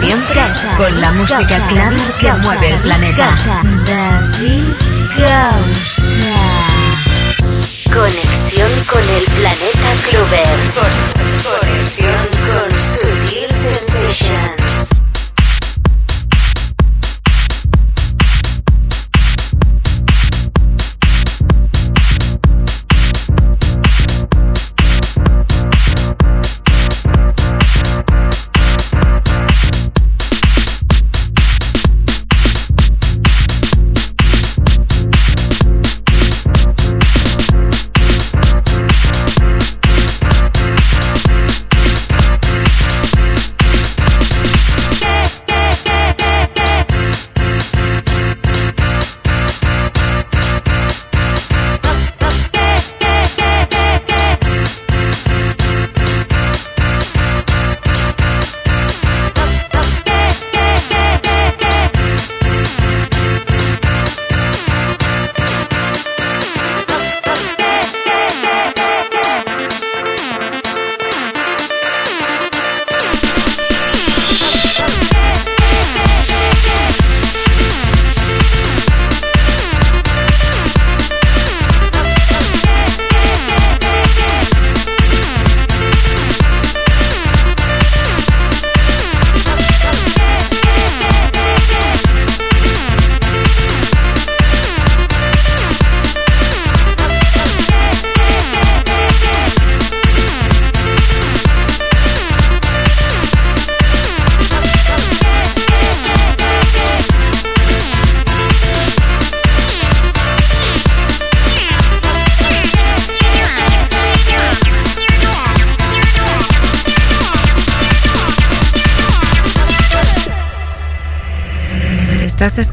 Siempre con la música clave que mueve el planeta. David Gausa. Conexión con el planeta Clover. Conexión con Sutil Sensations.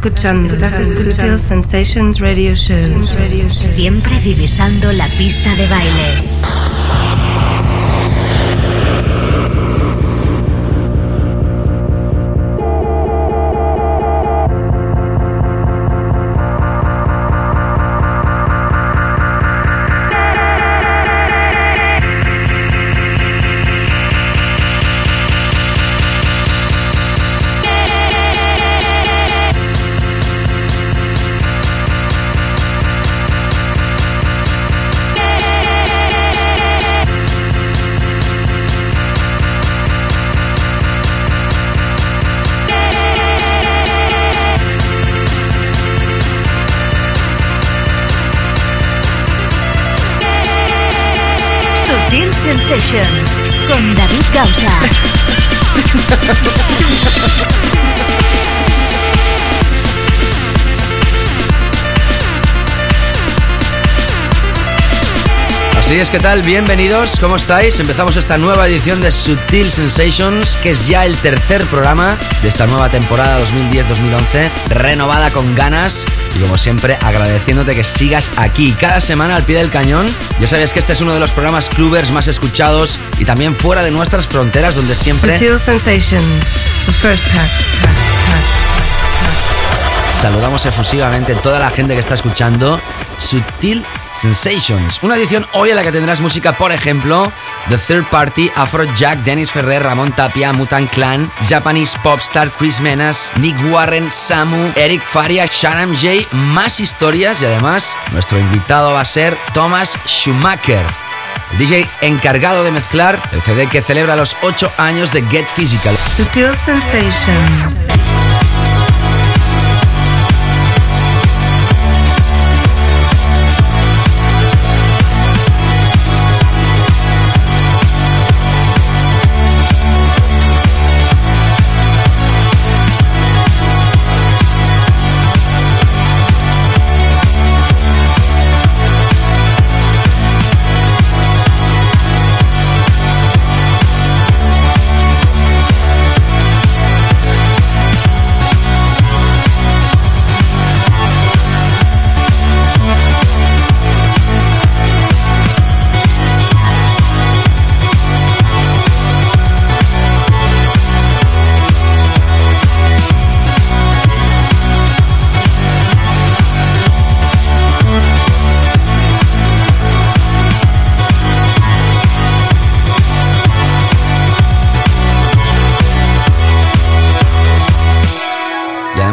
Escuchando Sutil Sensations Radio Show. Siempre divisando la pista de baile. Sensations con David Gausa. Así es, ¿qué tal? Bienvenidos, ¿cómo estáis? Empezamos esta nueva edición de Sutil Sensations, que es ya el tercer programa de esta nueva temporada 2010-2011, renovada con ganas y como siempre agradeciéndote que sigas aquí cada semana al pie del cañón. Ya sabes que este es uno de los programas clubbers más escuchados y también fuera de nuestras fronteras donde siempre Sutil Sensations, the first pack. saludamos efusivamente a toda la gente que está escuchando Sutil Sensations. Una edición hoy en la que tendrás música, por ejemplo, The Third Party, Afrojack, Dennis Ferrer, Ramón Tapia, Mutant Clan, Japanese Popstar, Chris Menas, Nick Warren, Samu, Eric Faria, Shannon J, más historias y además nuestro invitado va a ser Thomas Schumacher. El DJ encargado de mezclar el CD que celebra los 8 años de Get Physical. Sensations.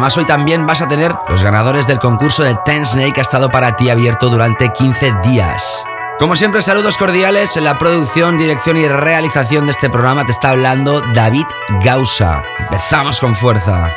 Hoy también vas a tener los ganadores del concurso de Ten Snake que ha estado para ti abierto durante 15 días. Como siempre, saludos cordiales. En la producción, dirección y realización de este programa te está hablando David Gausa. Empezamos con fuerza.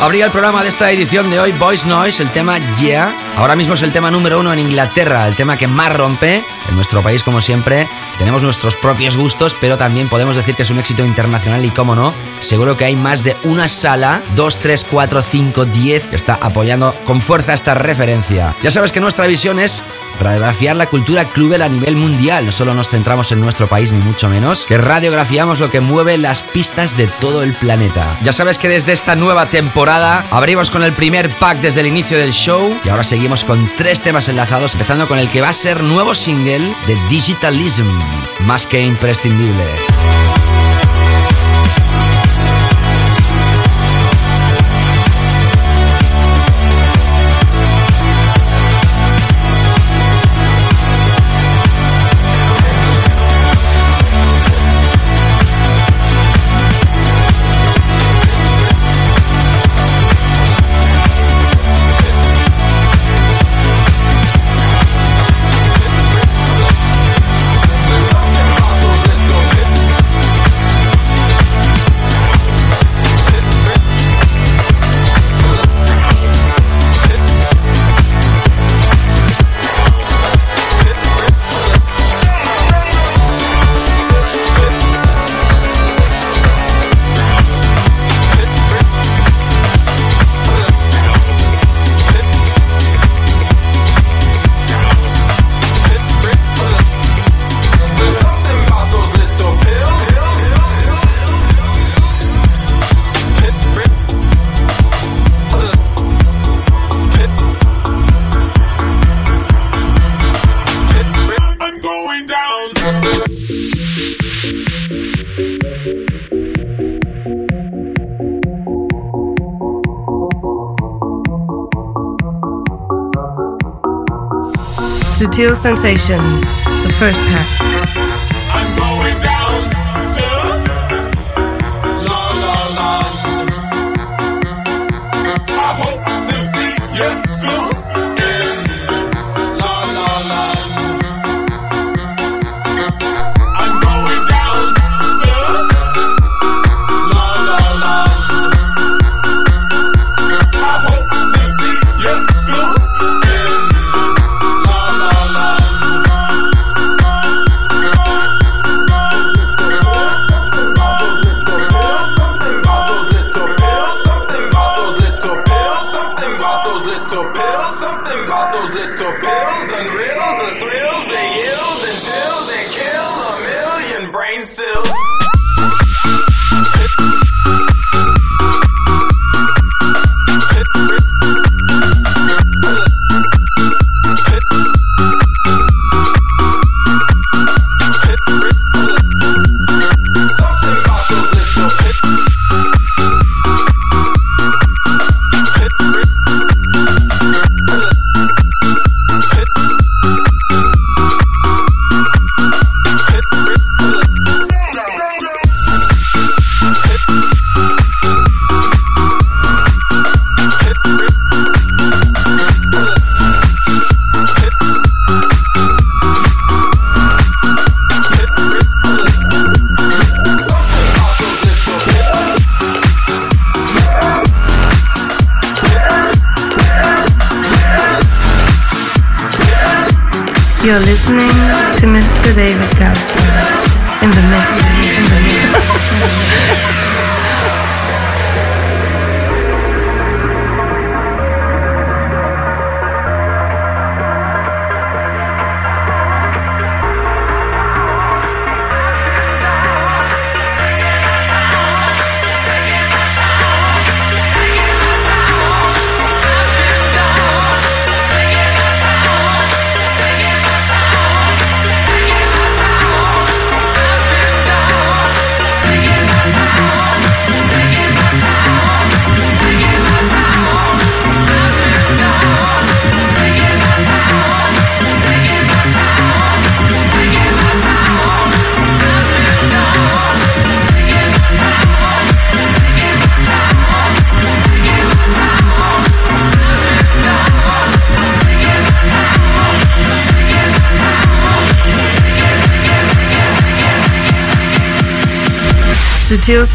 Abría el programa de esta edición de hoy Voice Noise, el tema Yeah. Ahora mismo es el tema número uno en Inglaterra, el tema que más rompe. En nuestro país, como siempre, tenemos nuestros propios gustos, pero también podemos decir que es un éxito internacional y, cómo no, seguro que hay más de una sala, 2, 3, 4, 5, 10, que está apoyando con fuerza esta referencia. Ya sabes que nuestra visión es radiografiar la cultura clubel a nivel mundial. No solo nos centramos en nuestro país, ni mucho menos, que radiografiamos lo que mueve las pistas de todo el planeta. Ya sabes que desde esta nueva temporada abrimos con el primer pack desde el inicio del show y ahora seguimos con tres temas enlazados, empezando con el que va a ser nuevo single de Digitalism, más que imprescindible. Sutil Sensations, the first pack.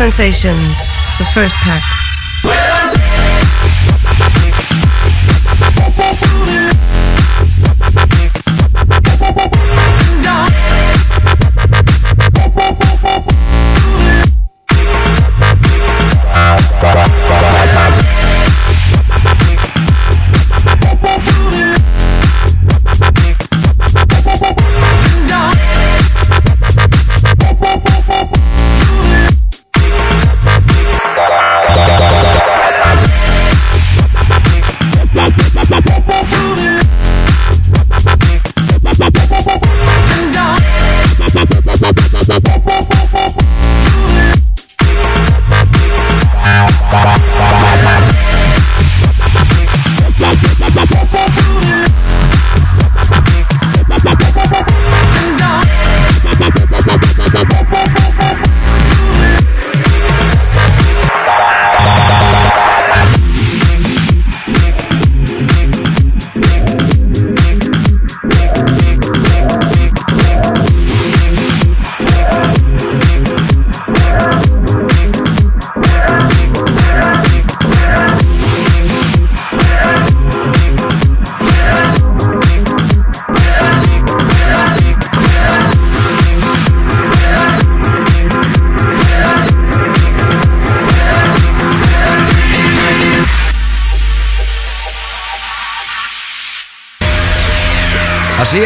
Sensations, the first pack.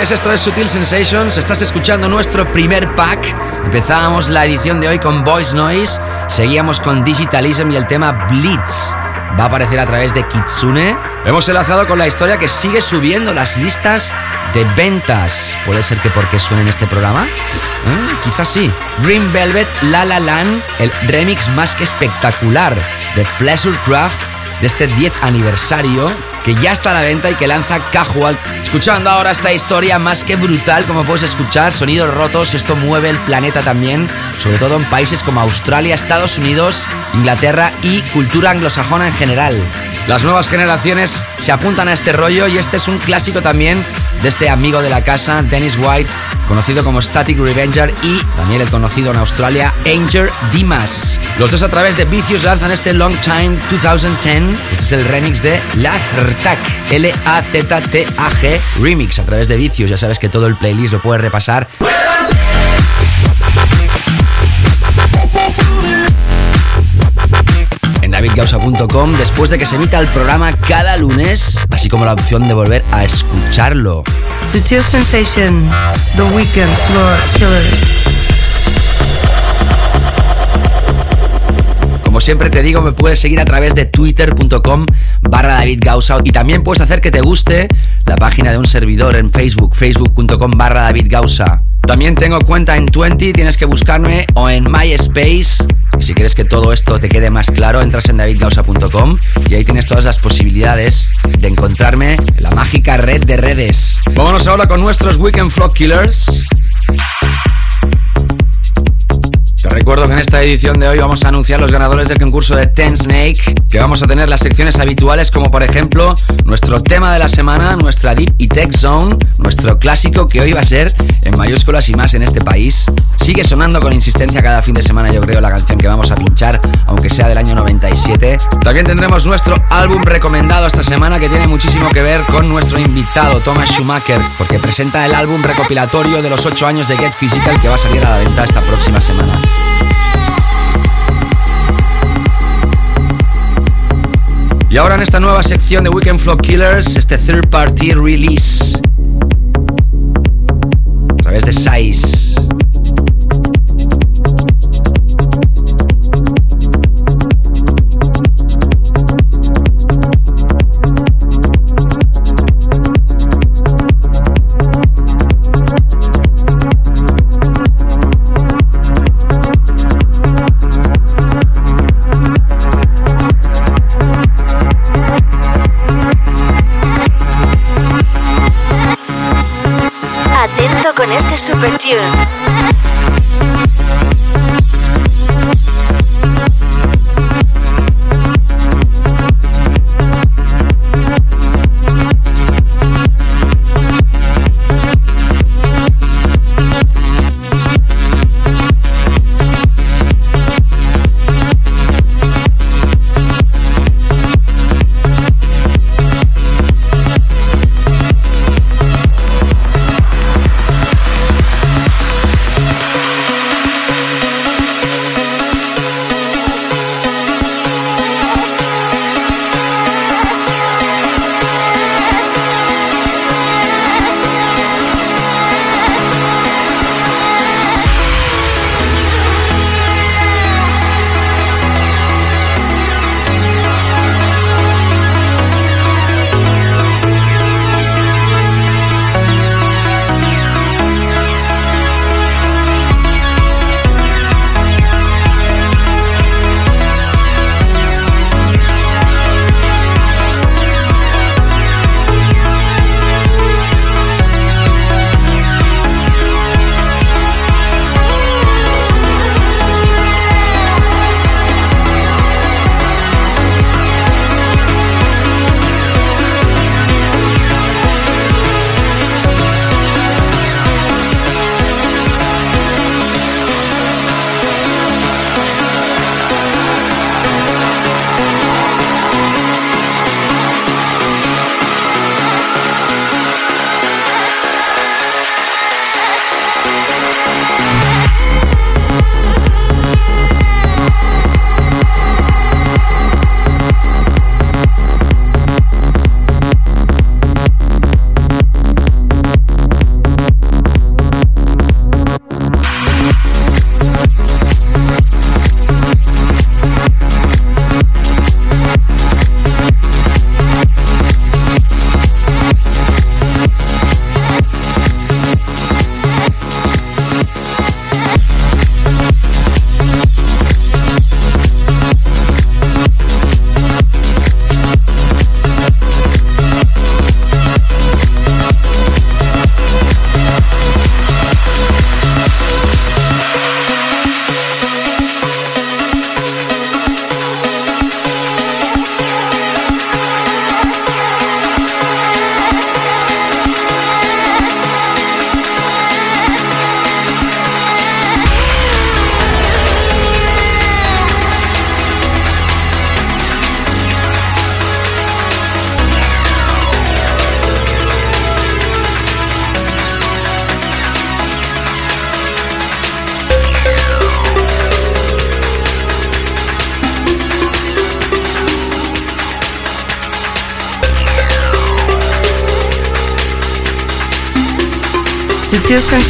Así es, esto es Sutil Sensations. Estás escuchando nuestro primer pack. Empezábamos la edición de hoy con Voice Noise, seguíamos con Digitalism y el tema Blitz. Va a aparecer a través de Kitsune. hemos enlazado con la historia que sigue subiendo las listas de ventas. ¿Puede ser que porque suene en este programa? ¿Eh? quizás sí. Green Velvet La La Land, el remix más que espectacular de Pleasure Craft de este 10 aniversario que ya está a la venta y que lanza Casual. Escuchando ahora esta historia más que brutal, como puedes escuchar, sonidos rotos, esto mueve el planeta también, sobre todo en países como Australia, Estados Unidos, Inglaterra y cultura anglosajona en general. Las nuevas generaciones se apuntan a este rollo y este es un clásico también de este amigo de la casa, Dennis White, conocido como Static Revenger y también el conocido en Australia, Anger Dimas. Los dos a través de Vicious lanzan este Long Time 2010. Este es el remix de Laztag, L-A-Z-T-A-G Remix a través de Vicious. Ya sabes que todo el playlist lo puedes repasar. En davidgausa.com después de que se emita el programa cada lunes, así como la opción de volver a escucharlo. Sutil Sensation, The Weekend Floor Killers. Como siempre te digo, me puedes seguir a través de twitter.com barra David y también puedes hacer que te guste la página de un servidor en Facebook, facebook.com barra David Gausa. También tengo cuenta en 20, tienes que buscarme o en MySpace. Y si quieres que todo esto te quede más claro, entras en davidgausa.com y ahí tienes todas las posibilidades de encontrarme en la mágica red de redes. Vámonos ahora con nuestros Weekend Flock Killers. Te recuerdo que en esta edición de hoy vamos a anunciar los ganadores del concurso de Ten Snake, que vamos a tener las secciones habituales como por ejemplo nuestro tema de la semana, nuestra Deep y Tech Zone, nuestro clásico que hoy va a ser en mayúsculas y más en este país. Sigue sonando con insistencia cada fin de semana yo creo la canción que vamos a pinchar, aunque sea del año 97. También tendremos nuestro álbum recomendado esta semana que tiene muchísimo que ver con nuestro invitado Thomas Schumacher, porque presenta el álbum recopilatorio de los 8 años de Get Physical que va a salir a la venta esta próxima semana. Y ahora en esta nueva sección de Weekend Flow Killers, este third party release. A través de Size. Super Tune.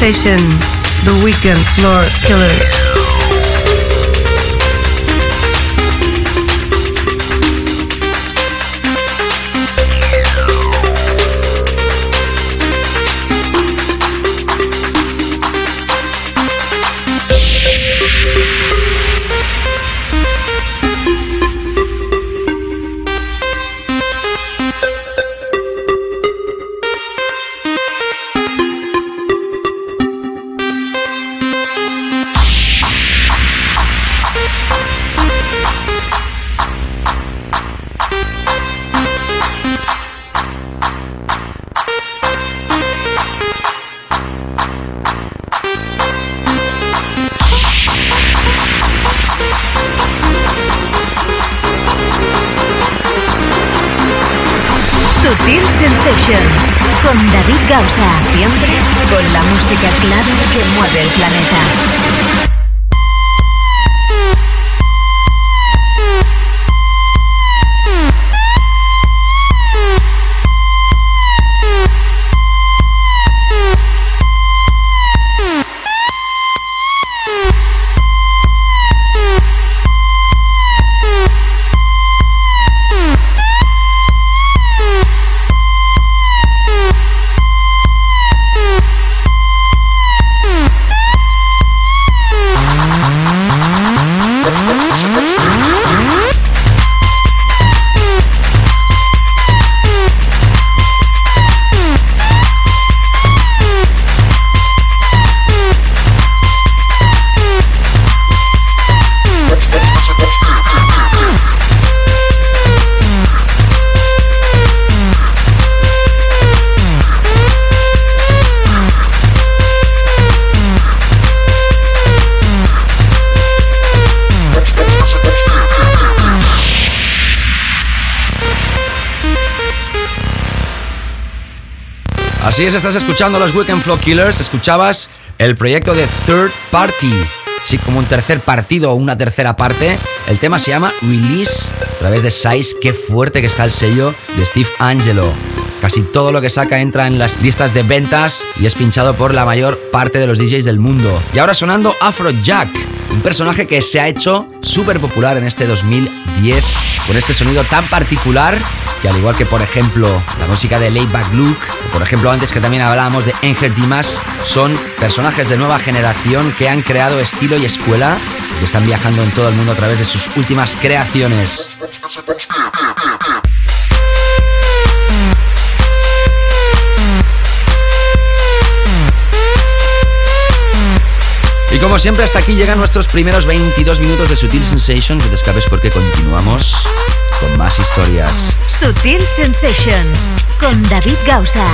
The Weekend Floor Killers. Con la música clave que mueve el planeta. Así es, estás escuchando los Weekend Flow Killers, escuchabas el proyecto de Third Party. Sí, como un tercer partido o una tercera parte. El tema se llama Release a través de Size. Qué fuerte que está el sello de Steve Angelo. Casi todo lo que saca entra en las listas de ventas y es pinchado por la mayor parte de los DJs del mundo. Y ahora sonando Afrojack, un personaje que se ha hecho súper popular en este 2010 con este sonido tan particular que al igual que por ejemplo la música de Layback Luke, por ejemplo antes que también hablábamos de Enger Dimas, son personajes de nueva generación que han creado estilo y escuela y están viajando en todo el mundo a través de sus últimas creaciones. Y como siempre, hasta aquí llegan nuestros primeros 22 minutos de Sutil Sensations. No te escapes porque continuamos con más historias. Sutil Sensations con David Gausa.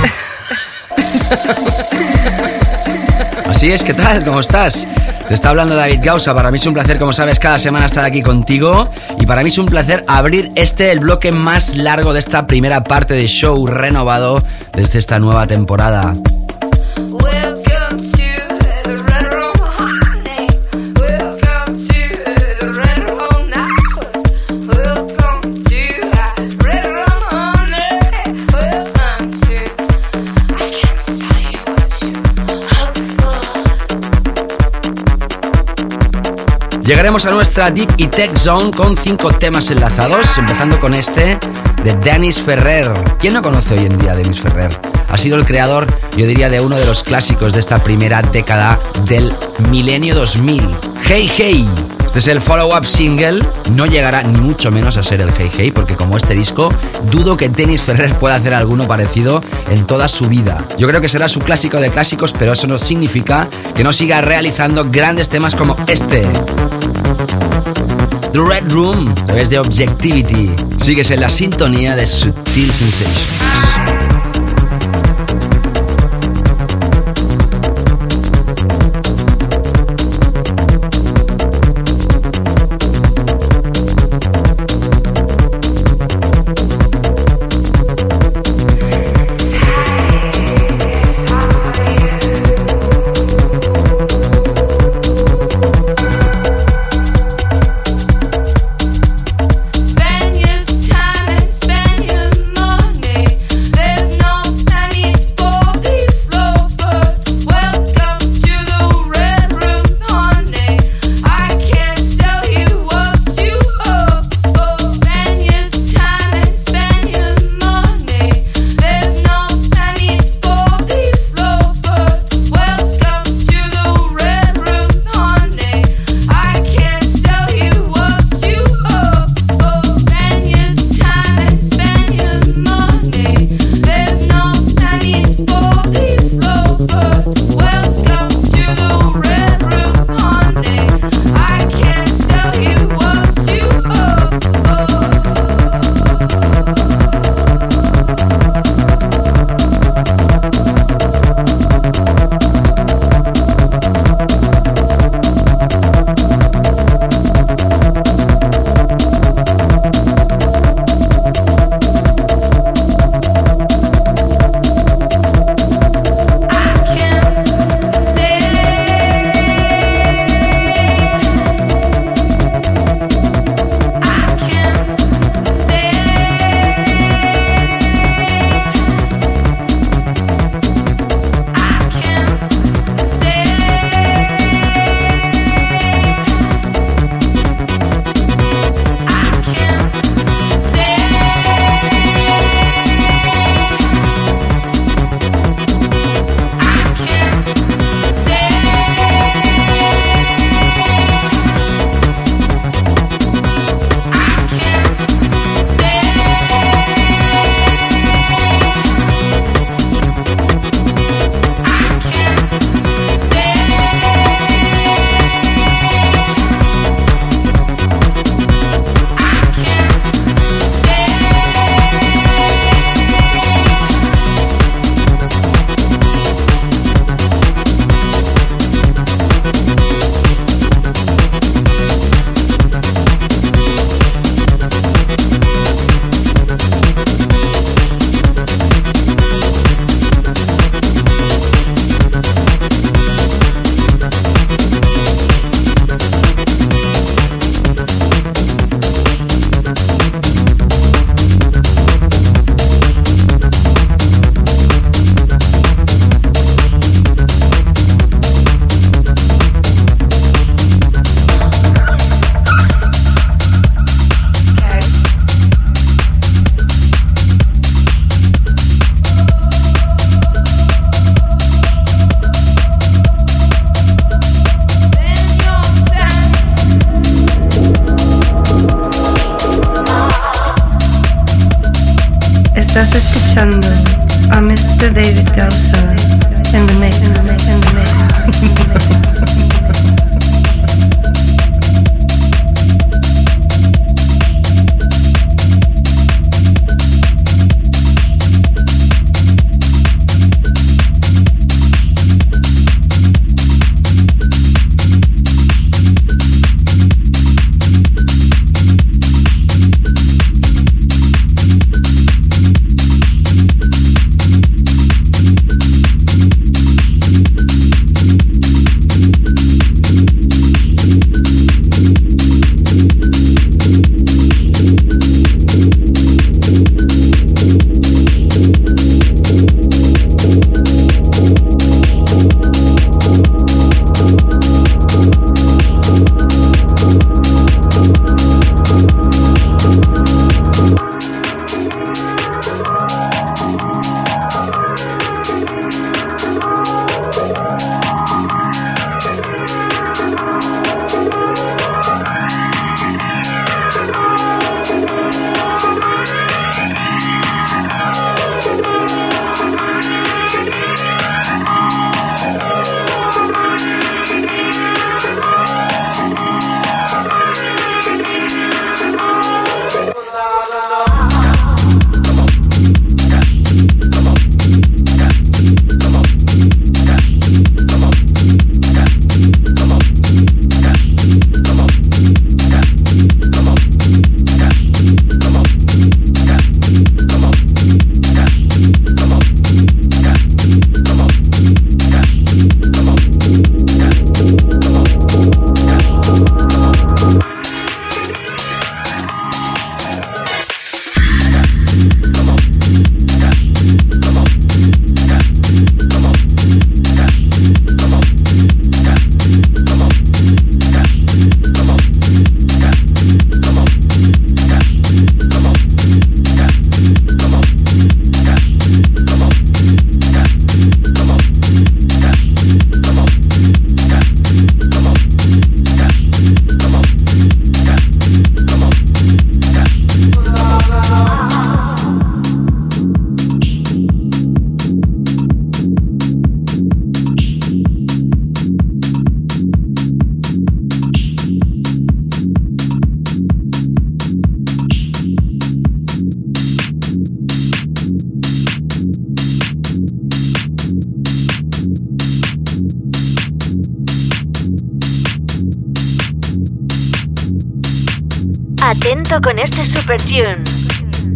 Así es, ¿qué tal? ¿Cómo estás? Te está hablando David Gausa. Para mí es un placer, como sabes, cada semana estar aquí contigo. Y para mí es un placer abrir este, el bloque más largo de esta primera parte de show renovado desde esta nueva temporada. Llegaremos a nuestra Deep y Tech Zone con cinco temas enlazados, empezando con este de Dennis Ferrer. ¿Quién no conoce hoy en día Dennis Ferrer? Ha sido el creador, yo diría, de uno de los clásicos de esta primera década del milenio 2000. Hey Hey. Este es el follow-up single. No llegará ni mucho menos a ser el Hey Hey, porque como este disco, dudo que Dennis Ferrer pueda hacer alguno parecido en toda su vida. Yo creo que será su clásico de clásicos, pero eso no significa que no siga realizando grandes temas como este. The Red Room, a través de Objectivity. Sigues en la sintonía de Sutil Sensations.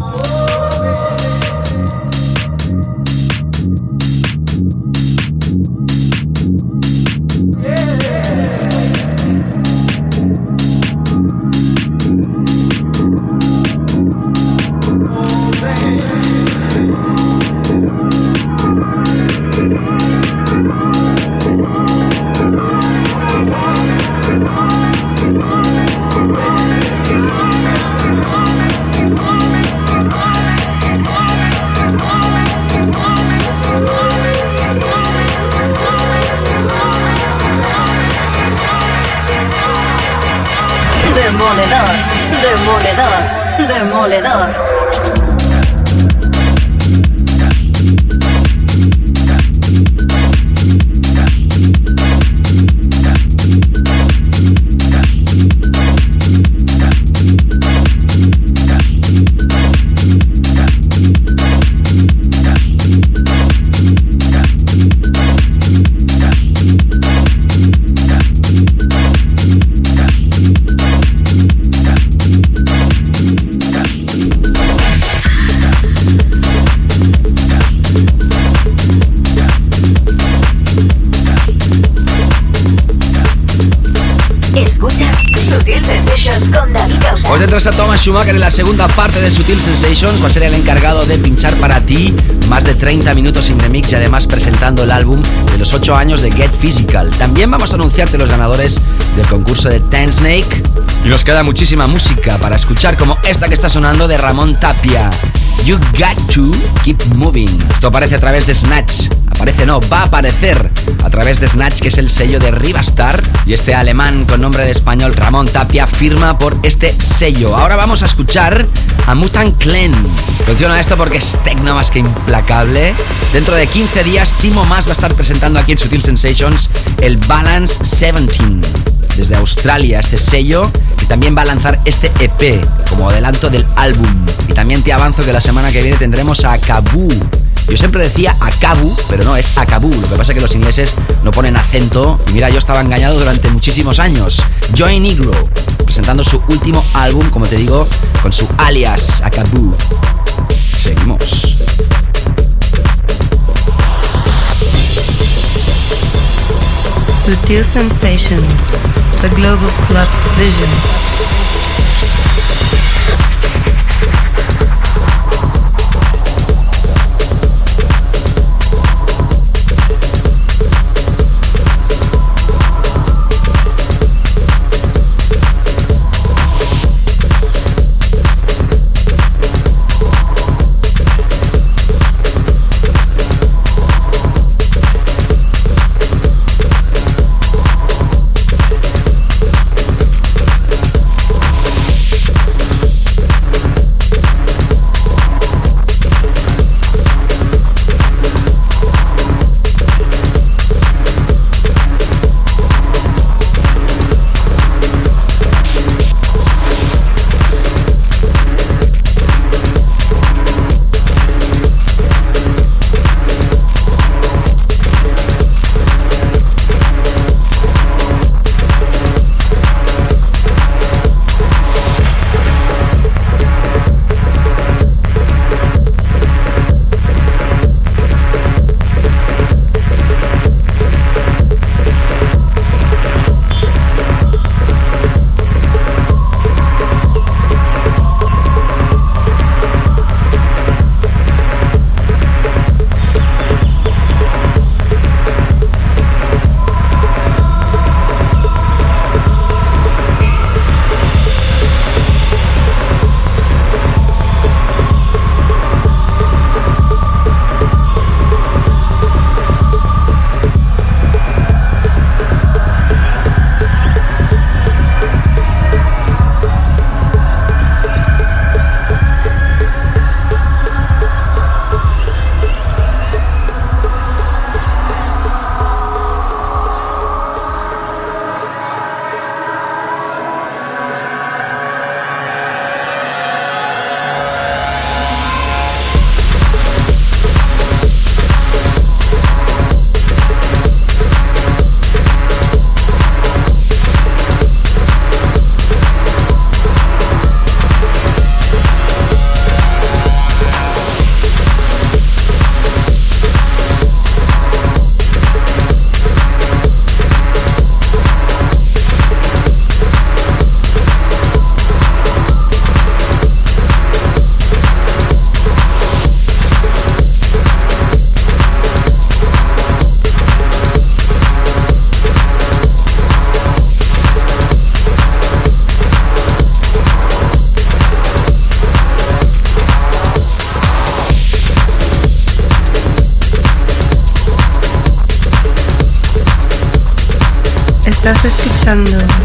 Oh. demoledor. A Thomas Schumacher en la segunda parte de Sutil Sensations. Va a ser el encargado de pinchar para ti más de 30 minutos in the mix y además presentando el álbum de los 8 años de Get Physical. También vamos a anunciarte los ganadores del concurso de Ten Snake. Y nos queda muchísima música para escuchar, como esta que está sonando de Ramón Tapia. You got to keep moving. Esto aparece a través de Snatch aparece no, va a aparecer a través de Snatch, que es el sello de Rivastar. Y este alemán con nombre de español, Ramón Tapia, firma por este sello. Ahora vamos a escuchar a Mutant Clan. Atención a esto porque es tecno más que implacable. Dentro de 15 días, Timo Más va a estar presentando aquí en Sutil Sensations el Balance 17 desde Australia este sello que también va a lanzar este EP como adelanto del álbum. Y también te avanzo que la semana que viene tendremos a Kabu. Yo siempre decía Akabu, pero no, es Akabu. Lo que pasa es que los ingleses no ponen acento. Y mira, yo estaba engañado durante muchísimos años. Joy Negro, presentando su último álbum, como te digo, con su alias Akabu. Seguimos. Sutil Sensations, the Global Club Division. David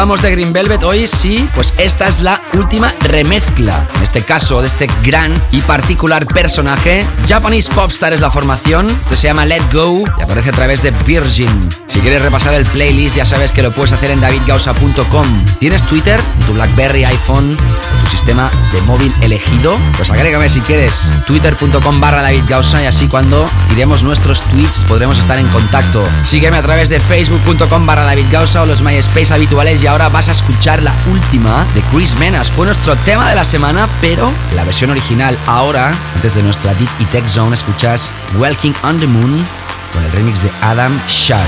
Hablábamos de Green Velvet, hoy sí, pues esta es la última remezcla, en este caso de este gran y particular personaje. Japanese Popstar es la formación, esto se llama Let Go y aparece a través de Virgin. Si quieres repasar el playlist ya sabes que lo puedes hacer en davidgausa.com. ¿Tienes Twitter? ¿Tu Blackberry, iPhone tu sistema de móvil elegido? Pues agrégame si quieres twitter.com barra davidgausa y así cuando tiremos nuestros tweets podremos estar en contacto. Sígueme a través de facebook.com barra davidgausa o los MySpace habituales y ahora vas a escuchar la última de Chris Menas. Fue nuestro tema de la semana, pero la versión original. Ahora, antes de nuestra Deep y Tech Zone, escuchas Welking on the Moon con el remix de Adam Shaw.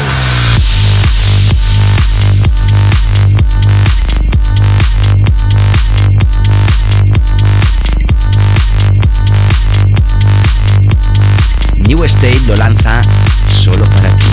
New State lo lanza solo para ti.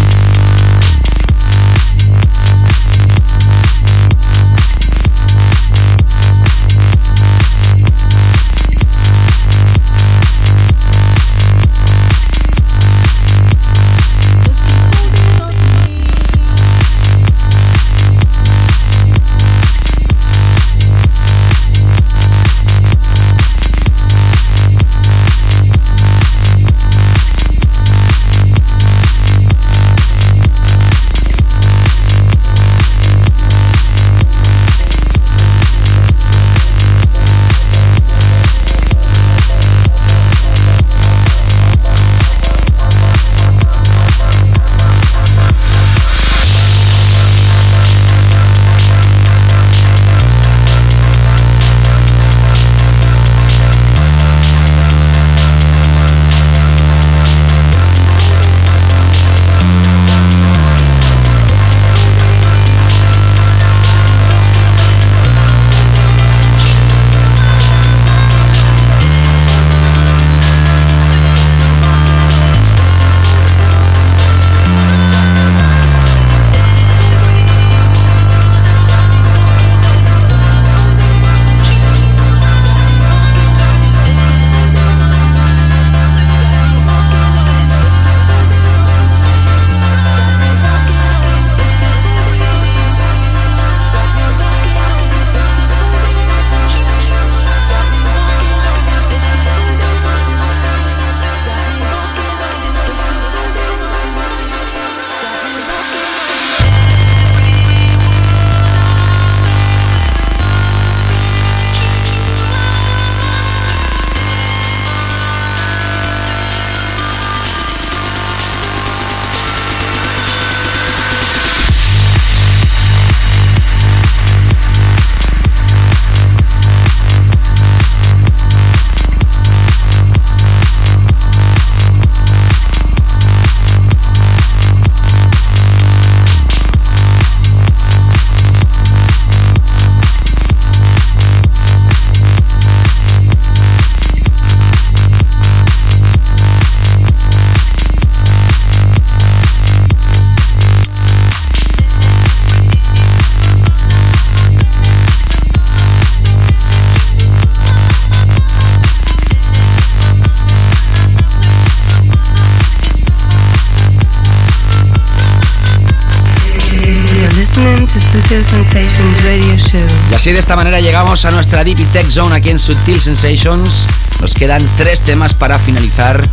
Así de esta manera llegamos a nuestra Deep Tech Zone aquí en Sutil Sensations. Nos quedan tres temas para finalizar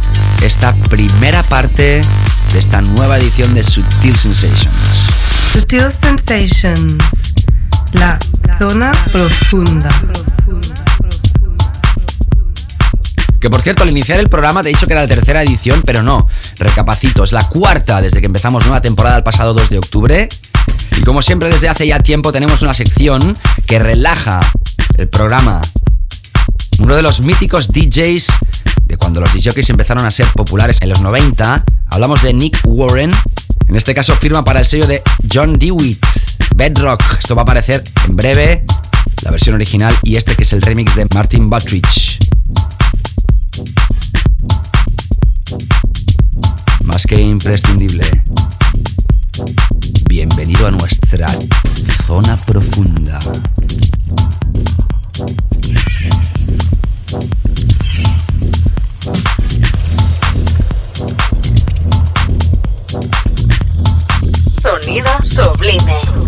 esta primera parte de esta nueva edición de Sutil Sensations. Sutil Sensations, la zona profunda. Que por cierto, al iniciar el programa te he dicho que era la tercera edición, pero no. Recapacito, es la cuarta desde que empezamos nueva temporada el pasado 2 de octubre. Como siempre desde hace ya tiempo tenemos una sección que relaja el programa. Uno de los míticos DJs de cuando los DJs empezaron a ser populares en los 90, hablamos de Nick Warren. En este caso firma para el sello de John DeWitt, Bedrock. Esto va a aparecer en breve, la versión original y este que es el remix de Martin Buttrich. Más que imprescindible. Bienvenido a nuestra zona profunda. Sonido sublime.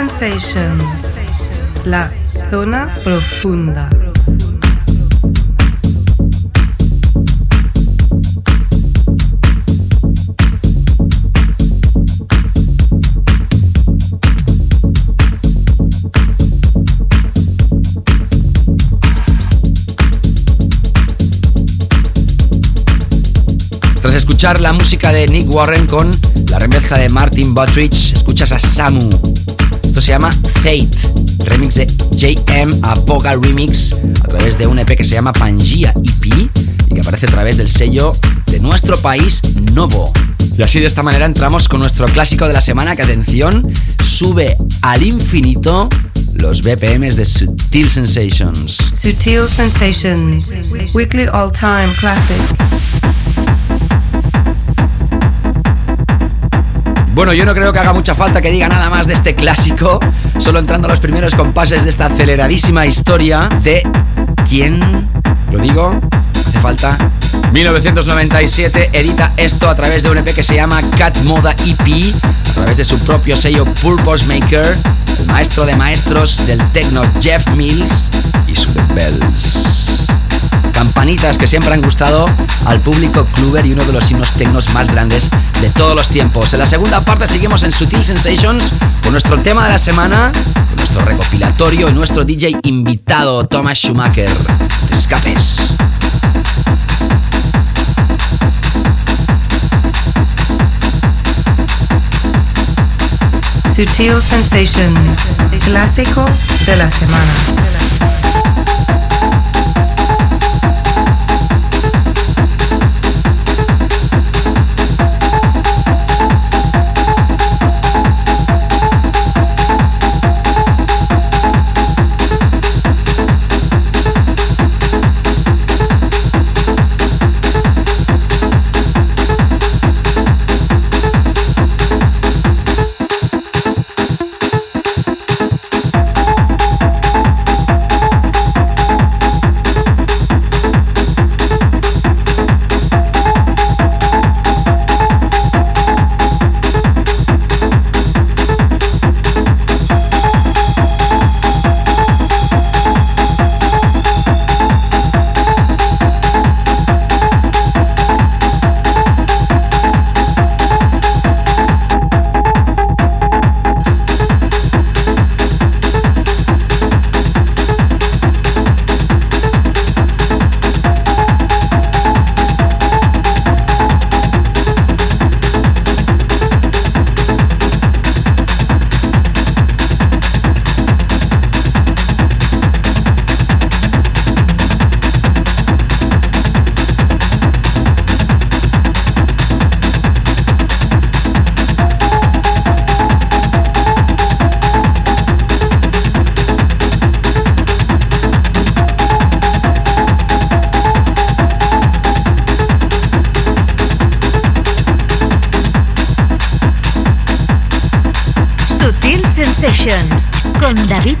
Sensations, la zona profunda. Tras escuchar la música de Nick Warren con la remezcla de Martin Buttrich, escuchas a Samu. Se llama Fate, remix de JM Aboga Remix a través de un EP que se llama Pangea EP y que aparece a través del sello de nuestro país Novo. Y así de esta manera entramos con nuestro clásico de la semana que atención, sube al infinito los BPMs de Sutil Sensations. Sutil Sensations, weekly all-time classic. Bueno, yo no creo que haga mucha falta que diga nada más de este clásico, solo entrando a los primeros compases de esta aceleradísima historia de quién, lo digo, hace falta. 1997 edita esto a través de un EP que se llama Cat Moda EP, a través de su propio sello Purpose Maker, el maestro de maestros del techno Jeff Mills y su The Bells campanitas que siempre han gustado al público cluber y uno de los himnos tecnos más grandes de todos los tiempos. En la segunda parte seguimos en Sutil Sensations con nuestro tema de la semana, con nuestro recopilatorio y nuestro DJ invitado Thomas Schumacher. Te escapes. Sutil Sensations, clásico de la semana.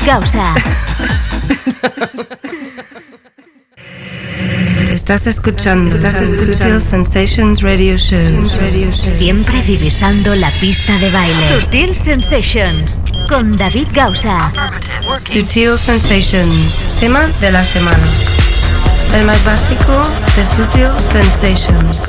Con David Gausa. Estás escuchando Sutil Sensations Radio Show. Siempre divisando la pista de baile. Sutil Sensations con David Gausa. Sutil Sensations, tema de la semana. El más básico de Sutil Sensations.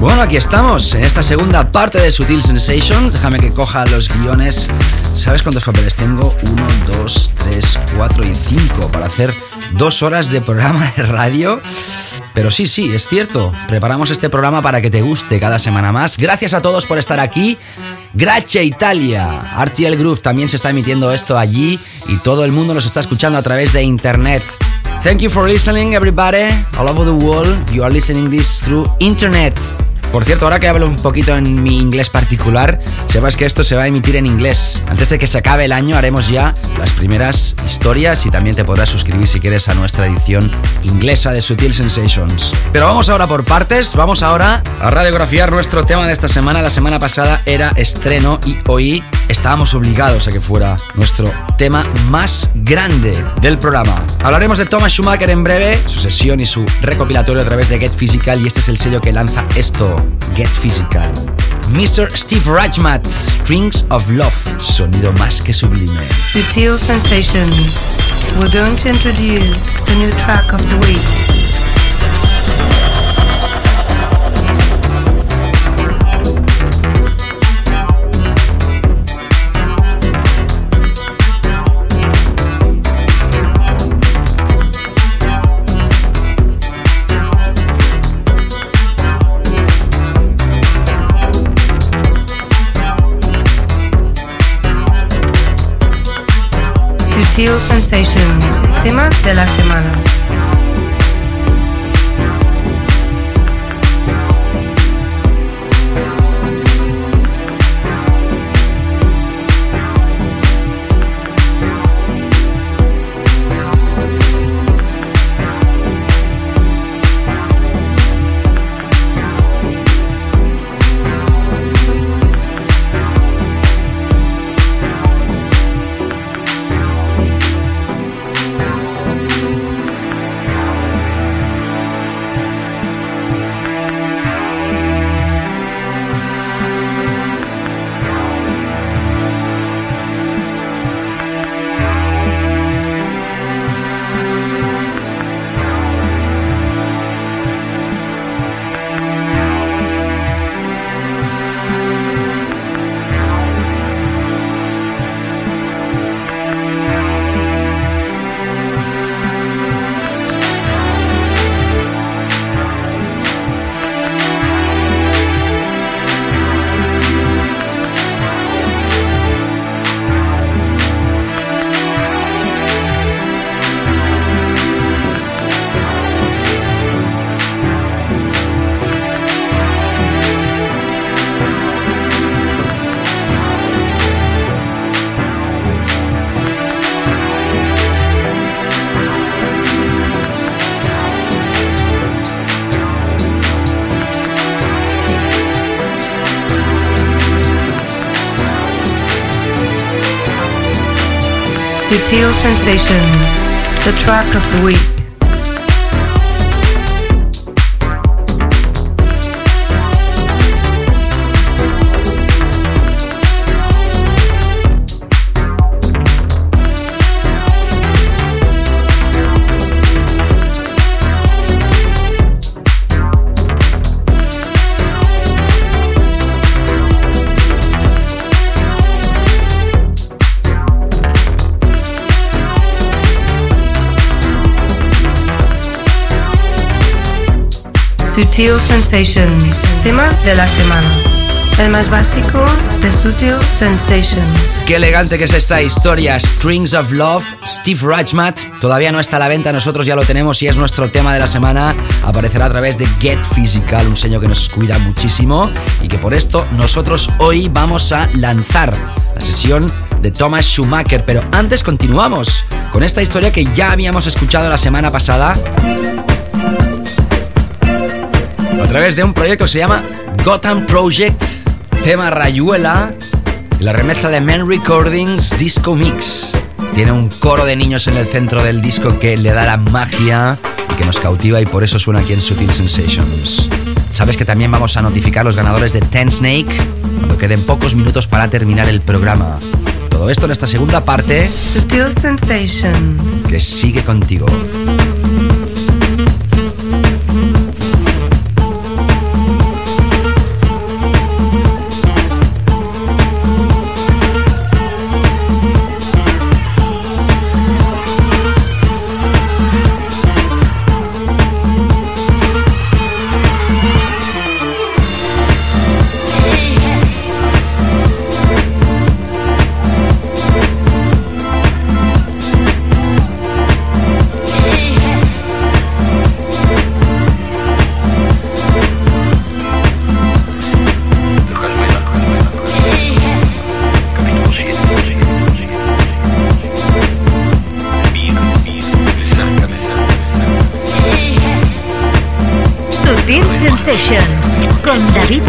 Bueno, aquí estamos, en esta segunda parte de Sutil Sensations. Déjame que coja los guiones. ¿Sabes cuántos papeles tengo? Uno, dos, tres, cuatro y cinco para hacer dos horas de programa de radio. Pero sí, sí, es cierto. Preparamos este programa para que te guste cada semana más. Gracias a todos por estar aquí. Gracias Italia. RTL Groove también se está emitiendo esto allí y todo el mundo nos está escuchando a través de internet. Thank you for listening, everybody. All over the world, you are listening this through internet. Por cierto, ahora que hablo un poquito en mi inglés particular, sepas que esto se va a emitir en inglés. Antes de que se acabe el año haremos ya las primeras historias y también te podrás suscribir si quieres a nuestra edición inglesa de Sutil Sensations. Pero vamos ahora por partes, vamos ahora a radiografiar nuestro tema de esta semana. La semana pasada era estreno y hoy estábamos obligados a que fuera nuestro tema más grande del programa. Hablaremos de Thomas Schumacher en breve, su sesión y su recopilatorio a través de Get Physical y este es el sello que lanza esto, Get Physical. Mr. Steve Rajmat, Strings of Love, sonido más que sublime. Sutil Sensations. We're going to introduce the new track of the week. Sutil Sensations, tema de la semana. Sutil Sensations, the track of the week. Sutil Sensations, tema de la semana. El más básico de Sutil Sensations. Qué elegante que es esta historia. Strings of Love, Steve Rajmat. Todavía no está a la venta, nosotros ya lo tenemos y es nuestro tema de la semana. Aparecerá a través de Get Physical, un sello que nos cuida muchísimo y que por esto nosotros hoy vamos a lanzar la sesión de Thomas Schumacher. Pero antes continuamos con esta historia que ya habíamos escuchado la semana pasada través de un proyecto que se llama Gotham Project, tema Rayuela, la remezcla de Men Recordings Disco Mix. Tiene un coro de niños en el centro del disco que le da la magia y que nos cautiva y por eso suena aquí en Sutil Sensations. Sabes que también vamos a notificar los ganadores de Ten Snake cuando queden pocos minutos para terminar el programa. Todo esto en esta segunda parte. Sutil Sensations. Que sigue contigo.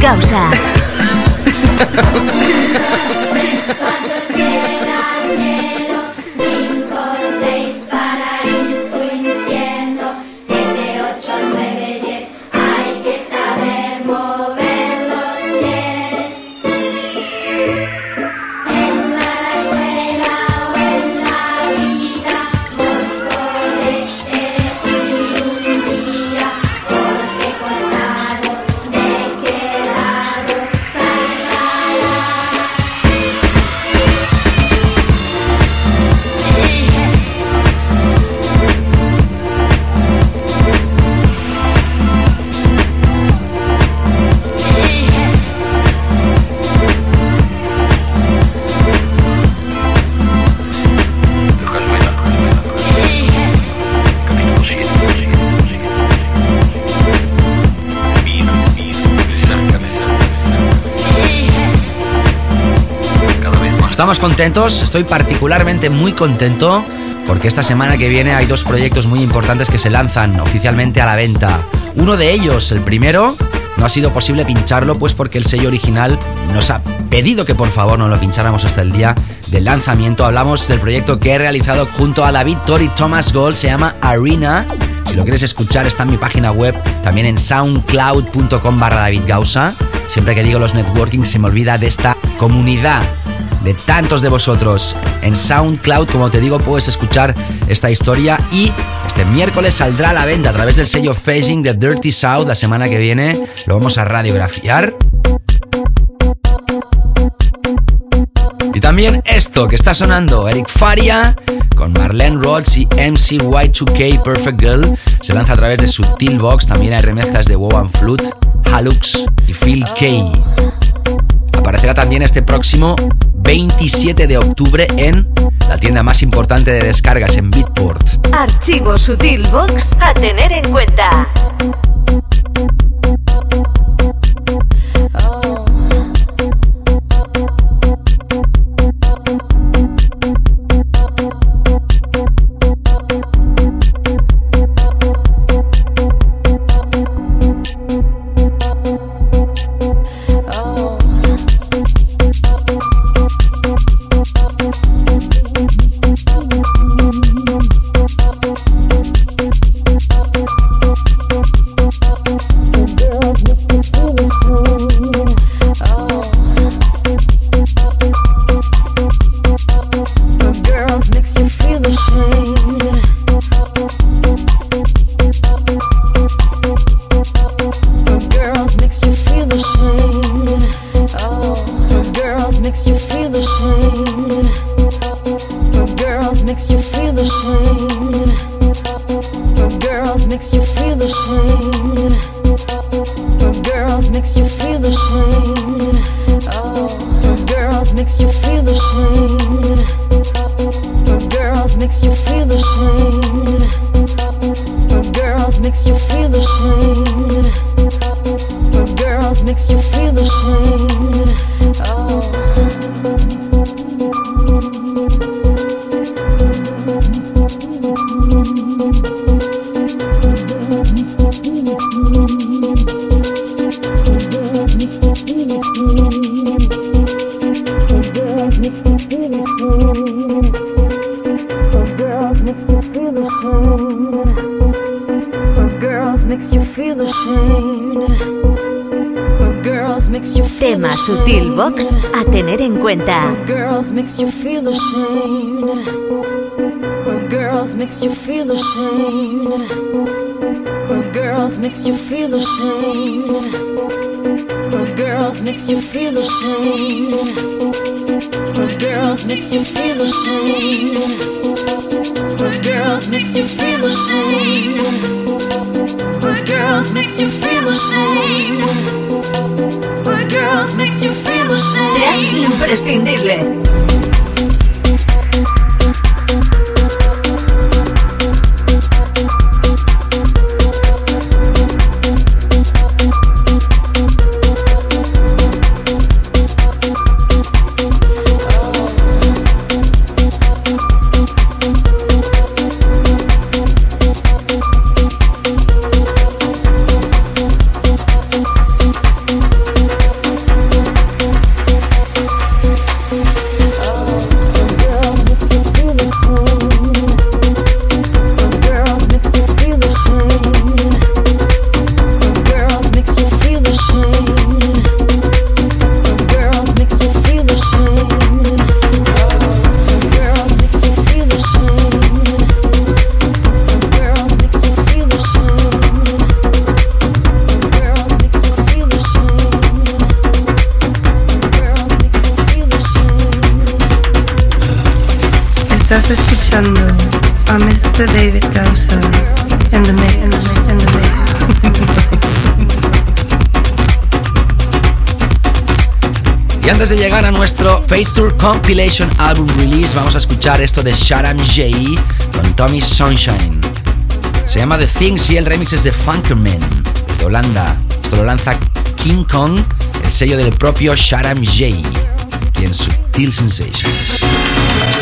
Gausa. Estamos contentos, estoy particularmente muy contento porque esta semana que viene hay dos proyectos muy importantes que se lanzan oficialmente a la venta. Uno de ellos, el primero, no ha sido posible pincharlo pues porque el sello original nos ha pedido que por favor no lo pincháramos hasta el día del lanzamiento. Hablamos del proyecto que he realizado junto a David Tori Thomas Gold, se llama Arena. Si lo quieres escuchar está en mi página web, también en soundcloud.com barra David. Siempre que digo los networking se me olvida de esta comunidad de tantos de vosotros. En SoundCloud, como te digo, puedes escuchar esta historia y este miércoles saldrá a la venta a través del sello Phasing de Dirty South. La semana que viene lo vamos a radiografiar. Y también esto que está sonando, Eric Faria con Marlene Rhodes y MCY2K Perfect Girl se lanza a través de Sutil Box. También hay remezclas de Wow and Flute, Halux y Phil K. Aparecerá también este próximo 27 de octubre en la tienda más importante de descargas en Beatport. Archivo Sutil Box a tener en cuenta. Makes you feel ashamed. When girls makes you feel ashamed. Girls makes you feel ashamed. Girls makes you feel ashamed. Girls makes you feel ashamed. Girls makes you feel ashamed. Girls makes you feel ashamed. Girls makes you feel ashamed. Imprescindible. de llegar a nuestro Fate Tour Compilation Album Release, vamos a escuchar esto de Sharam J con Tommy Sunshine. Se llama The Things y el remix es de Funkerman, desde Holanda. Esto lo lanza King Kong, el sello del propio Sharam J. aquí en Sutil Sensations.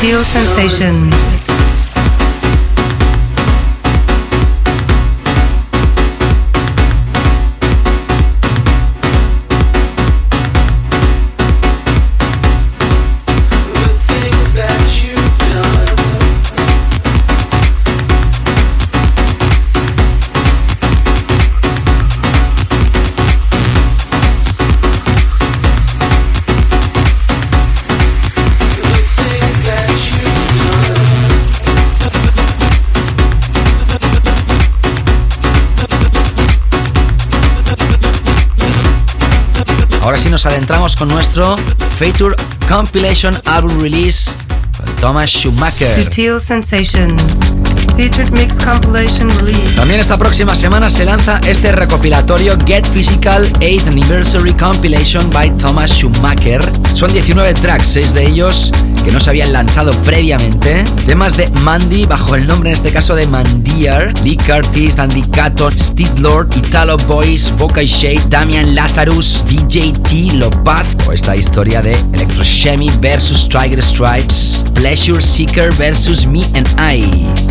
Sutil Sensations. Nos adentramos con nuestro Feature Compilation Album Release con Thomas Schumacher. Sutil Sensations. Featured Mix Compilation Release. También esta próxima semana se lanza este recopilatorio Get Physical 8th Anniversary Compilation by Thomas Schumacher. Son 19 tracks, 6 de ellos que no se habían lanzado previamente. Temas de Mandy, bajo el nombre en este caso de Mandiar, Lee Curtis, Andy Catton, Steve Lord, Italo Boys, Boca y Shade, Damian Lazarus, BJT, Lopaz, o esta historia de Electroshemi versus Tiger Stripes, Pleasure Seeker versus Me and I.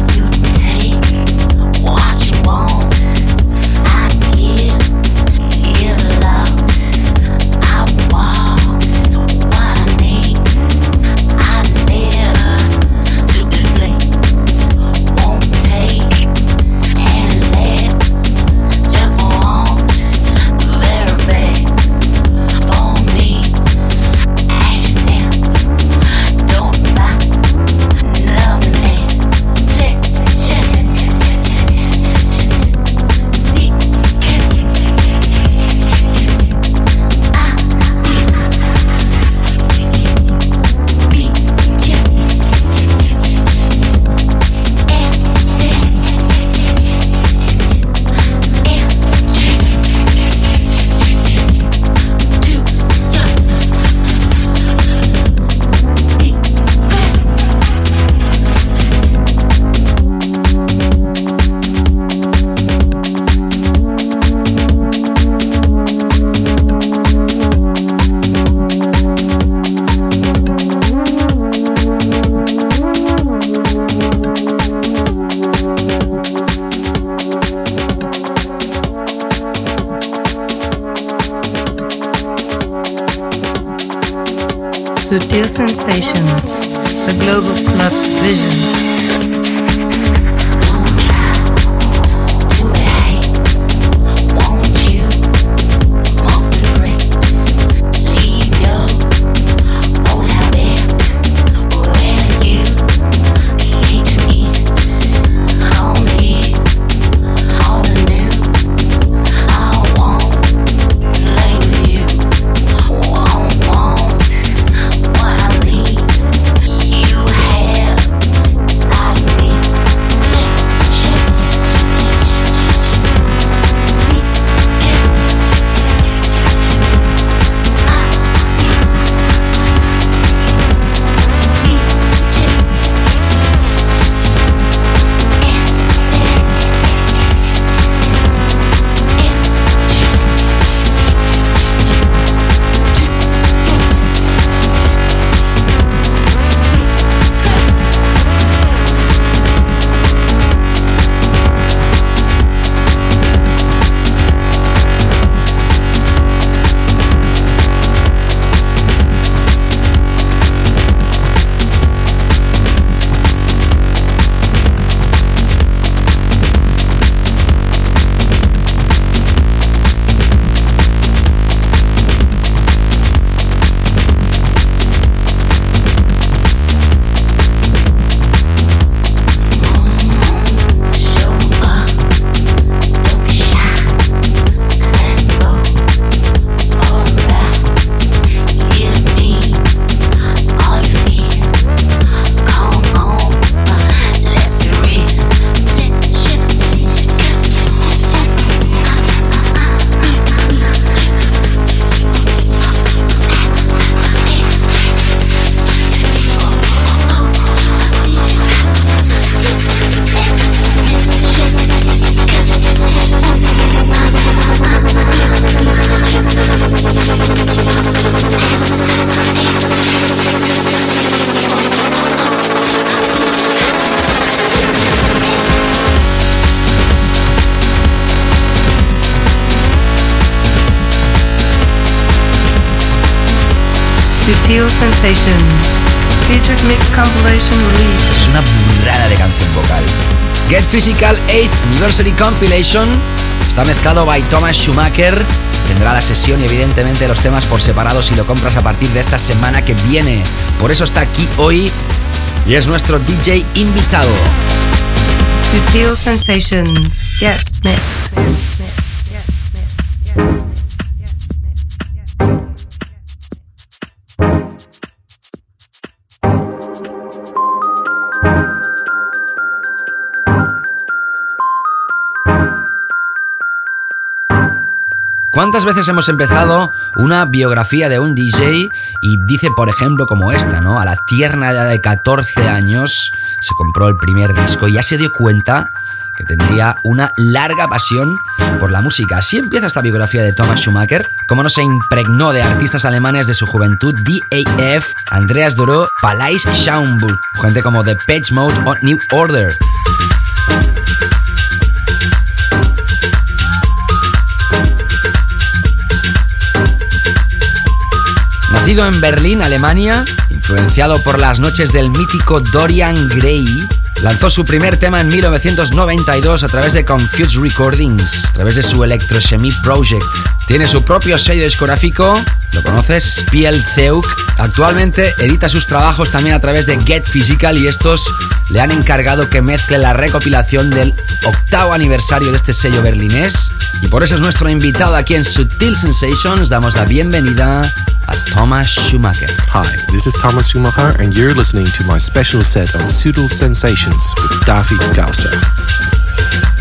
Es una burrada de canción vocal. Get Physical 8th Anniversary Compilation está mezclado by Thomas Schumacher. Tendrá la sesión y evidentemente los temas por separado si lo compras a partir de esta semana que viene. Por eso está aquí hoy y es nuestro DJ invitado. Sutil Sensations. Yes, next. ¿Cuántas veces hemos empezado una biografía de un DJ y dice, por ejemplo, como esta, ¿no? A la tierna edad de 14 años se compró el primer disco y ya se dio cuenta que tendría una larga pasión por la música. Así empieza esta biografía de Thomas Schumacher, como no se impregnó de artistas alemanes de su juventud, DAF, Andreas Doro, Palais Schaumburg, gente como The Page Mode o New Order. Nacido en Berlín, Alemania, influenciado por las noches del mítico Dorian Gray, lanzó su primer tema en 1992 a través de Confused Recordings, a través de su Electrochemie Project. Tiene su propio sello discográfico, lo conoces, Spielzeug. Actualmente edita sus trabajos también a través de Get Physical y estos le han encargado que mezcle la recopilación del octavo aniversario de este sello berlinés. Y por eso es nuestro invitado aquí en Sutil Sensations. Damos la bienvenida a Thomas Schumacher. Hi, this is Thomas Schumacher, and you're listening to my special set on Sutil Sensations with David Gausser.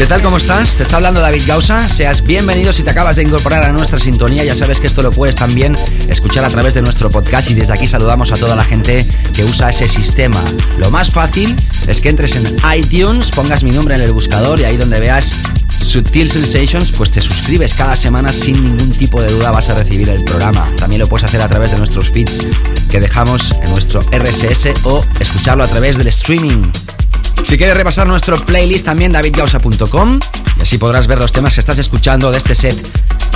¿Qué tal? ¿Cómo estás? Te está hablando David Gausa. Seas bienvenido si te acabas de incorporar a nuestra sintonía. Ya sabes que esto lo puedes también escuchar a través de nuestro podcast y desde aquí saludamos a toda la gente que usa ese sistema. Lo más fácil es que entres en iTunes, pongas mi nombre en el buscador y ahí donde veas Sutil Sensations, pues te suscribes cada semana sin ningún tipo de duda vas a recibir el programa. También lo puedes hacer a través de nuestros feeds que dejamos en nuestro RSS o escucharlo a través del streaming. Si quieres repasar nuestro playlist también davidgausa.com y así podrás ver los temas que estás escuchando de este set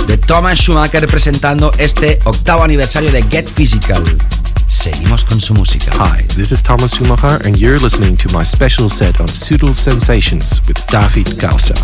de Thomas Schumacher representando este octavo aniversario de Get Physical. Seguimos con su música. Hi, this is Thomas Schumacher and you're listening to my special set on Sutil Sensations with David Gausa.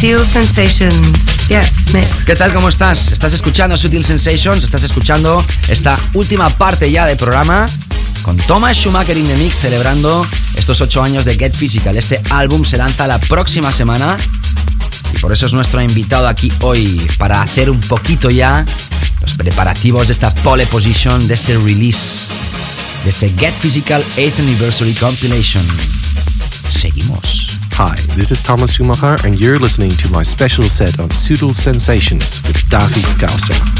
Sutil Sensations. Yes, mix. ¿Qué tal? ¿Cómo estás? ¿Estás escuchando Sutil Sensations? ¿Estás escuchando esta última parte ya del programa? Con Thomas Schumacher in the Mix celebrando estos ocho años de Get Physical. Este álbum se lanza la próxima semana y por eso es nuestro invitado aquí hoy para hacer un poquito ya los preparativos de esta pole position, de este release, de este Get Physical 8th Anniversary Compilation. Hi, this is Thomas Schumacher, and you're listening to my special set on Suitable Sensations with David Gausser.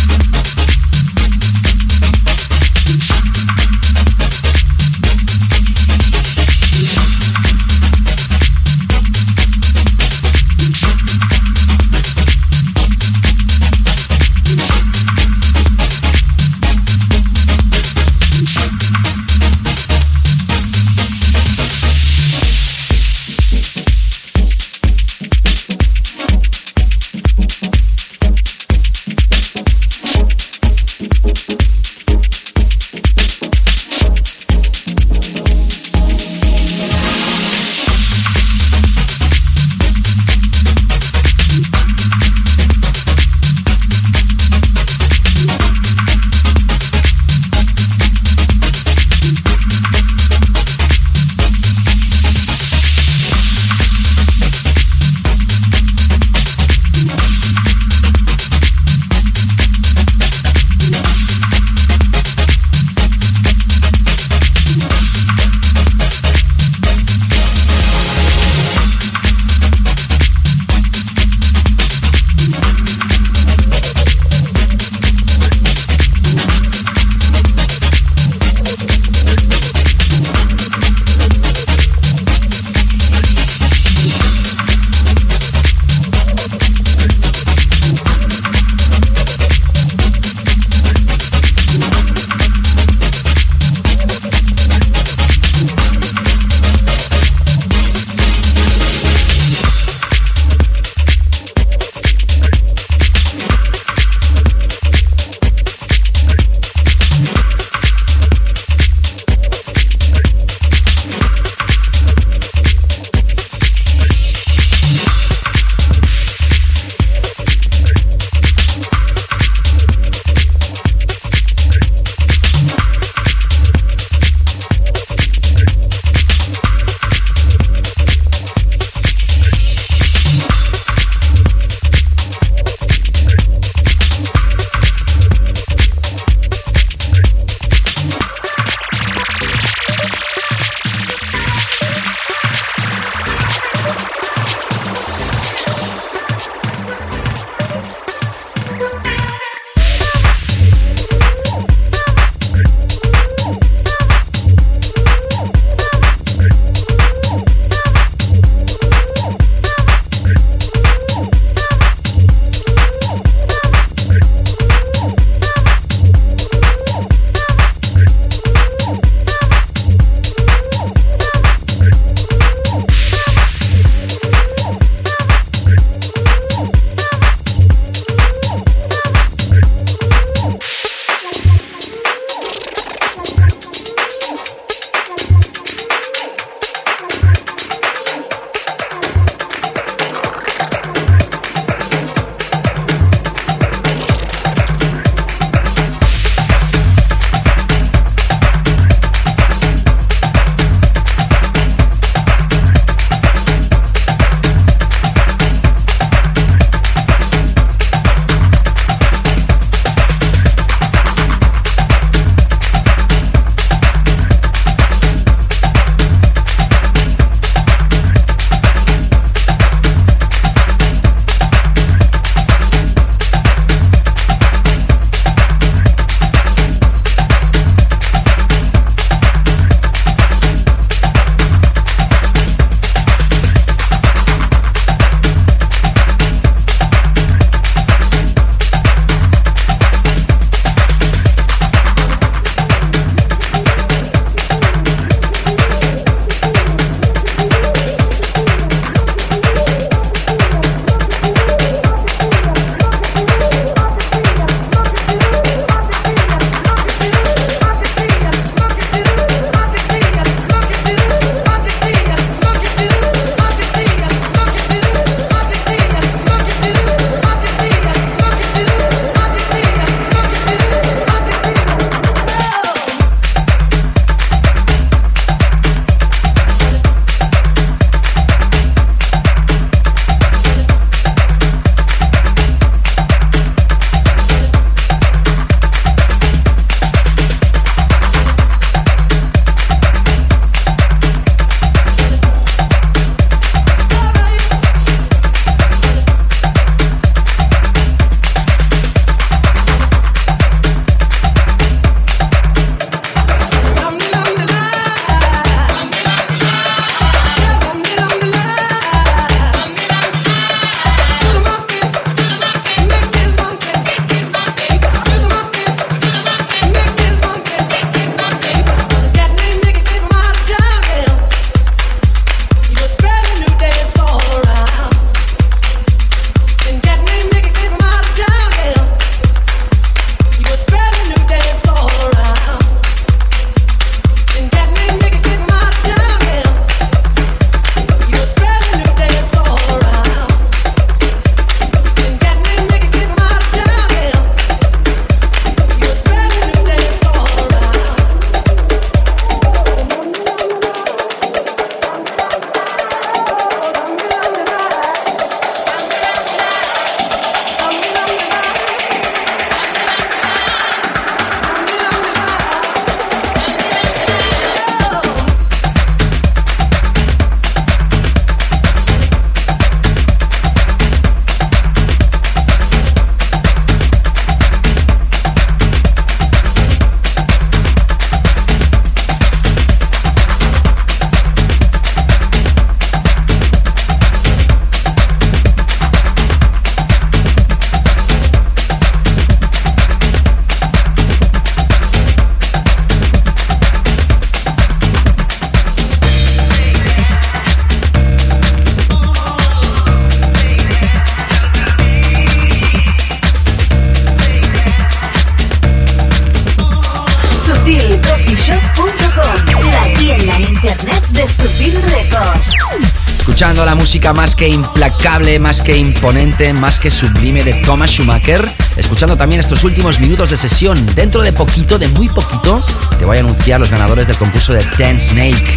Más que implacable, más que imponente, más que sublime de Thomas Schumacher. Escuchando también estos últimos minutos de sesión. Dentro de poquito, de muy poquito, te voy a anunciar los ganadores del concurso de Ten Snake.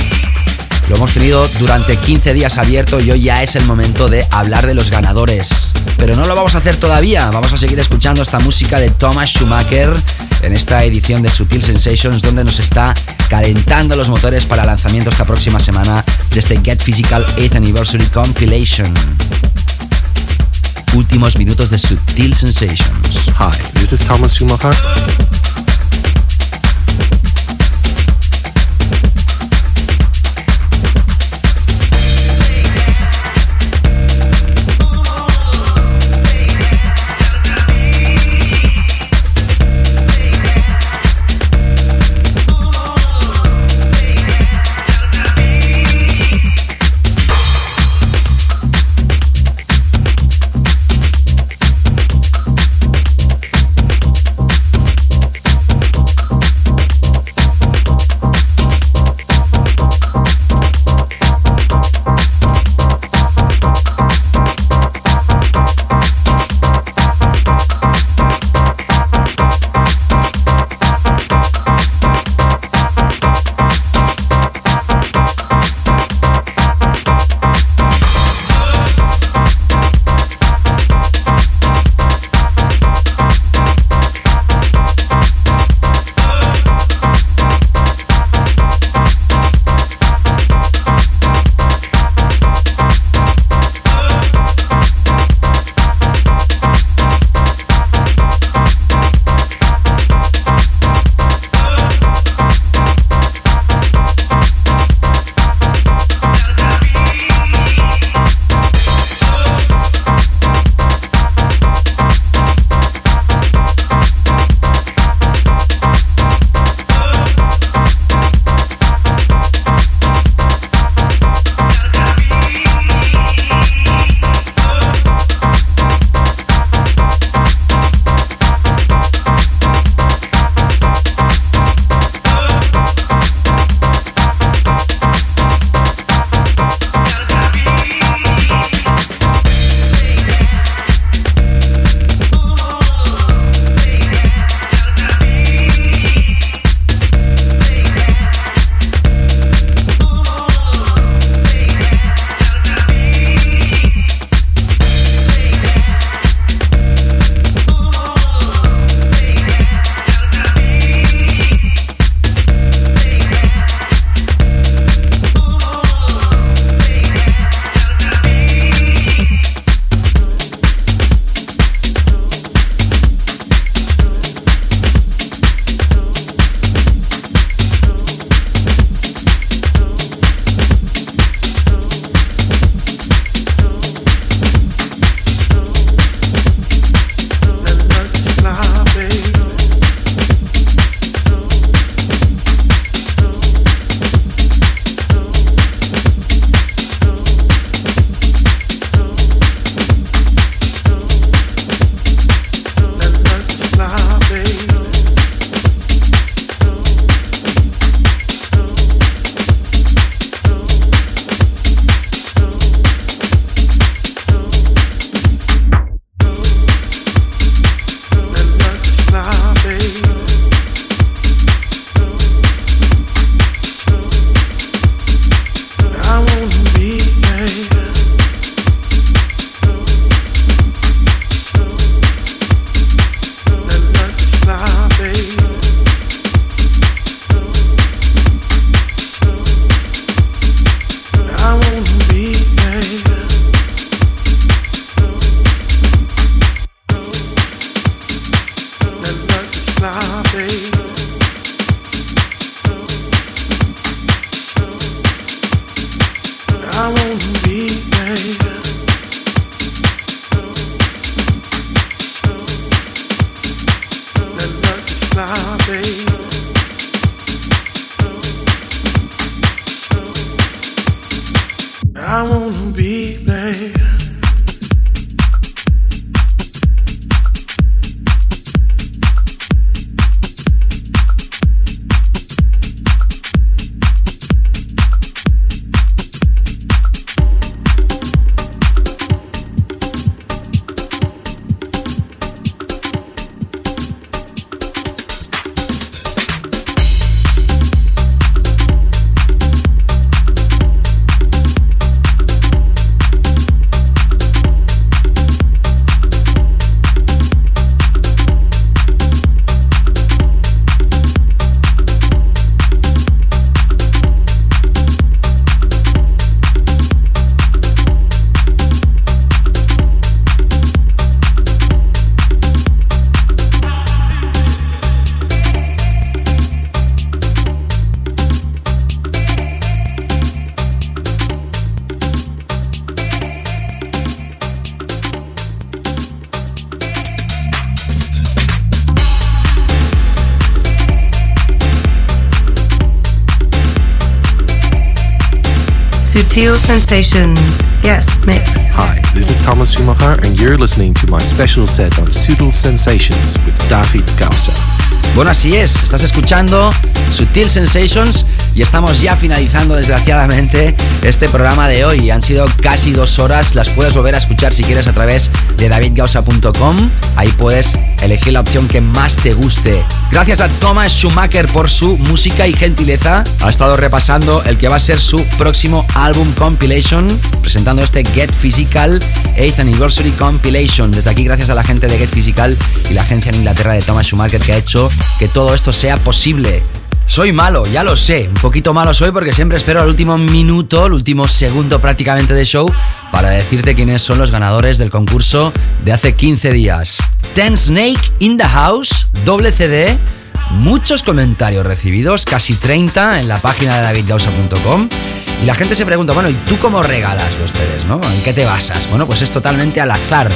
Lo hemos tenido durante 15 días abierto y hoy ya es el momento de hablar de los ganadores. Pero no lo vamos a hacer todavía, vamos a seguir escuchando esta música de Thomas Schumacher en esta edición de Sutil Sensations donde nos está calentando los motores para lanzamiento esta próxima semana de este Get Physical 8th Anniversary Compilation. Últimos minutos de Sutil Sensations. Hi, this is Thomas Schumacher. Sutil Sensations. Yes, mix. Hi, this is Thomas Schumacher, and you're listening to my special set on Sutil Sensations with David Gausa. Bueno, así es, estás escuchando Sutil Sensations y estamos ya finalizando desgraciadamente este programa de hoy. Han sido casi dos horas, las puedes volver a escuchar si quieres a través de davidgausa.com. Ahí puedes elegir la opción que más te guste. Gracias a Thomas Schumacher por su música y gentileza. Ha estado repasando el que va a ser su próximo álbum compilation, presentando este Get Physical 8th Anniversary Compilation. Desde aquí, gracias a la gente de Get Physical y la agencia en Inglaterra de Thomas Schumacher que ha hecho que todo esto sea posible. Soy malo, ya lo sé, un poquito malo soy porque siempre espero al último minuto, el último segundo prácticamente de show para decirte quiénes son los ganadores del concurso de hace 15 días. Ten Snake in the House, doble CD, muchos comentarios recibidos, casi 30 en la página de davidgausa.com. Y la gente se pregunta, bueno, ¿y tú cómo regalas los CDs, no? ¿En qué te basas? Bueno, pues es totalmente al azar.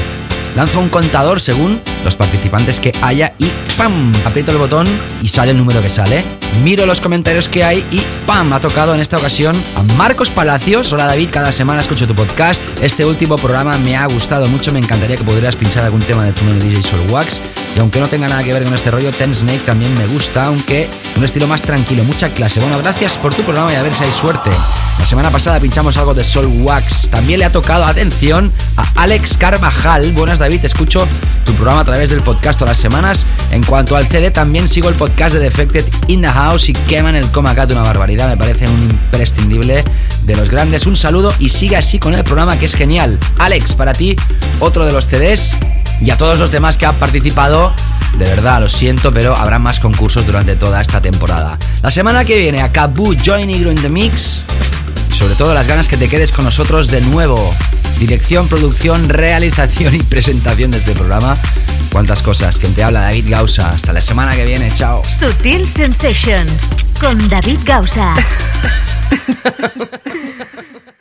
Lanzo un contador según los participantes que haya y ¡pam! Aprieto el botón y sale el número que sale. Miro los comentarios que hay y ¡pam! Ha tocado en esta ocasión a Marcos Palacios. Hola David, cada semana escucho tu podcast. Este último programa me ha gustado mucho. Me encantaría que pudieras pinchar algún tema de tu DJ Soul Wax. Y aunque no tenga nada que ver con este rollo, Ten Snake también me gusta, aunque un estilo más tranquilo, mucha clase. Bueno, gracias por tu programa y a ver si hay suerte. La semana pasada pinchamos algo de Soul Wax. También le ha tocado atención Alex Carvajal. Buenas David, escucho tu programa a través del podcast todas las semanas. En cuanto al CD, también sigo el podcast de Defected in the House y queman el coma cat una barbaridad. Me parece un imprescindible de los grandes. Un saludo y sigue así con el programa que es genial. Alex, para ti, otro de los CDs y a todos los demás que han participado. De verdad, lo siento, pero habrá más concursos durante toda esta temporada. La semana que viene, a Cabu Joy Negro in the Mix. Sobre todo las ganas que te quedes con nosotros de nuevo. Dirección, producción, realización y presentación de este programa. Cuántas cosas. Quien te habla, David Gausa. Hasta la semana que viene. Chao. Sutil Sensations con David Gausa.